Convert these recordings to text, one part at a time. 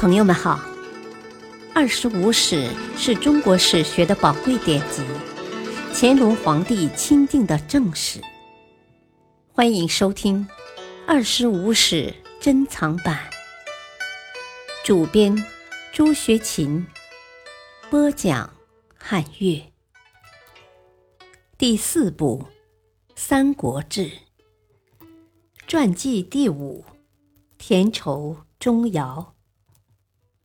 朋友们好，《二十五史》是中国史学的宝贵典籍，乾隆皇帝钦定的正史。欢迎收听《二十五史珍藏版》，主编朱学勤，播讲汉乐。第四部《三国志》传记第五：田畴、钟繇。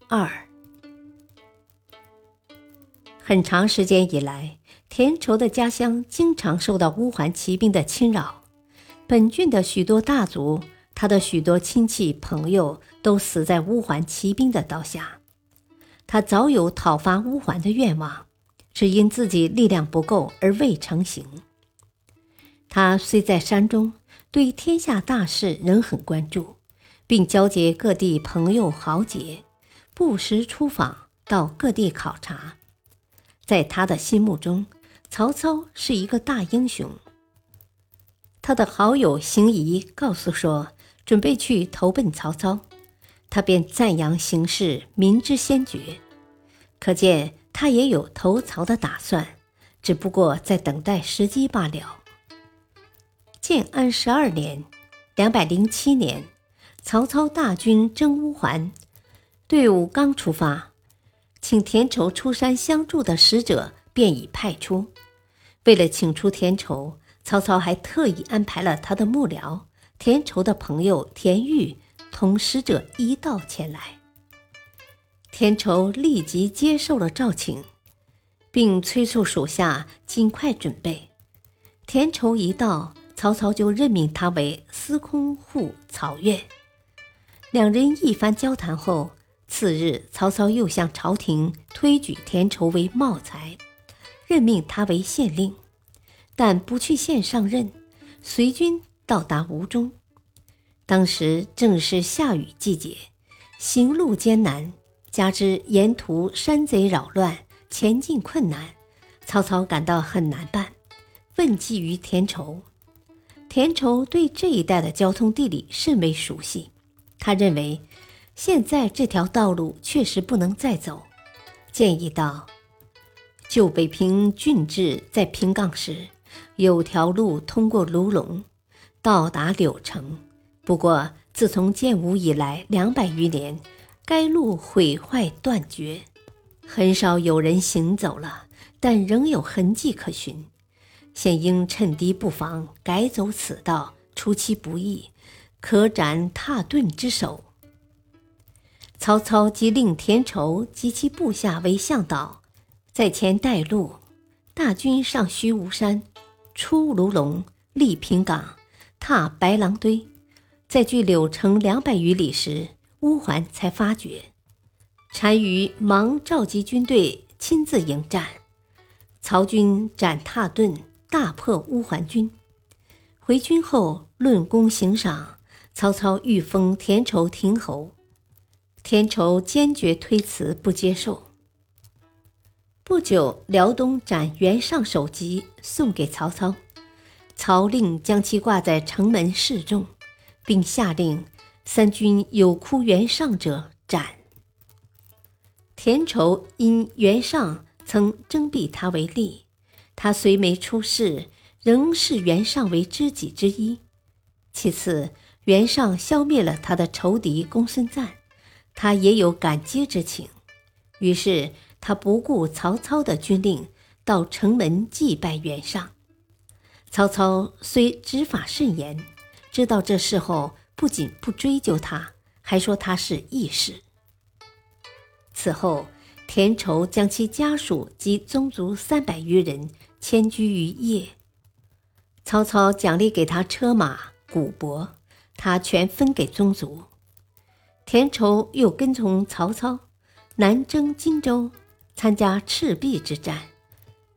二，很长时间以来，田畴的家乡经常受到乌桓骑兵的侵扰。本郡的许多大族，他的许多亲戚朋友都死在乌桓骑兵的刀下。他早有讨伐乌桓的愿望，只因自己力量不够而未成行。他虽在山中，对天下大事仍很关注，并交结各地朋友豪杰。不时出访到各地考察，在他的心目中，曹操是一个大英雄。他的好友邢仪告诉说，准备去投奔曹操，他便赞扬形势，民之先觉，可见他也有投曹的打算，只不过在等待时机罢了。建安十二年（两百零七年），曹操大军征乌桓。队伍刚出发，请田畴出山相助的使者便已派出。为了请出田畴，曹操还特意安排了他的幕僚田畴的朋友田豫同使者一道前来。田畴立即接受了召请，并催促属下尽快准备。田畴一到，曹操就任命他为司空护曹院。两人一番交谈后。次日，曹操又向朝廷推举田畴为茂才，任命他为县令，但不去县上任，随军到达吴中。当时正是下雨季节，行路艰难，加之沿途山贼扰乱，前进困难，曹操感到很难办，问计于田畴。田畴对这一带的交通地理甚为熟悉，他认为。现在这条道路确实不能再走，建议道：“旧北平郡治在平冈时，有条路通过卢龙，到达柳城。不过自从建武以来两百余年，该路毁坏断绝，很少有人行走了，但仍有痕迹可寻。现应趁敌不防，改走此道，出其不意，可斩踏顿之首。”曹操即令田畴及其部下为向导，在前带路。大军上虚无山，出卢龙，立平冈，踏白狼堆，在距柳城两百余里时，乌桓才发觉。单于忙召集军队，亲自迎战。曹军斩踏顿，大破乌桓军。回军后论功行赏，曹操欲封田畴亭侯。田畴坚决推辞，不接受。不久，辽东斩袁尚首级送给曹操，曹令将其挂在城门示众，并下令三军有哭袁尚者斩。田畴因袁尚曾征辟他为吏，他虽没出仕，仍视袁尚为知己之一。其次，袁尚消灭了他的仇敌公孙瓒。他也有感激之情，于是他不顾曹操的军令，到城门祭拜袁尚。曹操虽执法甚严，知道这事后，不仅不追究他，还说他是义士。此后，田畴将其家属及宗族三百余人迁居于邺。曹操奖励给他车马、谷帛，他全分给宗族。田畴又跟从曹操南征荆州，参加赤壁之战。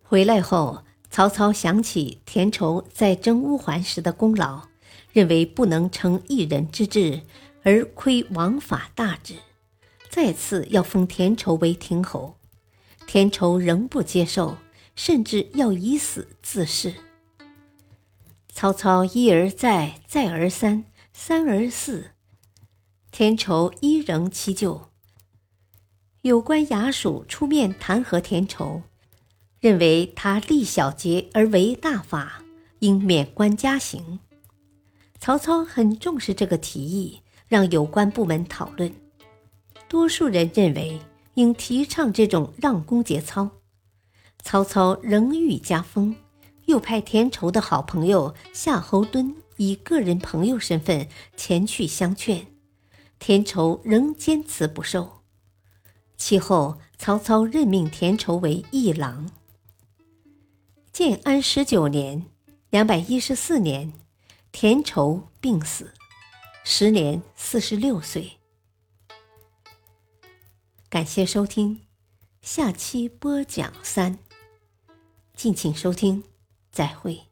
回来后，曹操想起田畴在征乌桓时的功劳，认为不能成一人之志而亏王法大志，再次要封田畴为亭侯。田畴仍不接受，甚至要以死自誓。曹操一而再，再而三，三而四。田畴依仍其旧，有关衙署出面弹劾田畴，认为他立小节而为大法，应免官加刑。曹操很重视这个提议，让有关部门讨论。多数人认为应提倡这种让公节操。曹操仍予以加封，又派田畴的好朋友夏侯惇以个人朋友身份前去相劝，田畴仍坚持不受。其后，曹操任命田畴为议郎。建安十九年（两百一十四年），田畴病死，时年四十六岁。感谢收听，下期播讲三。敬请收听，再会。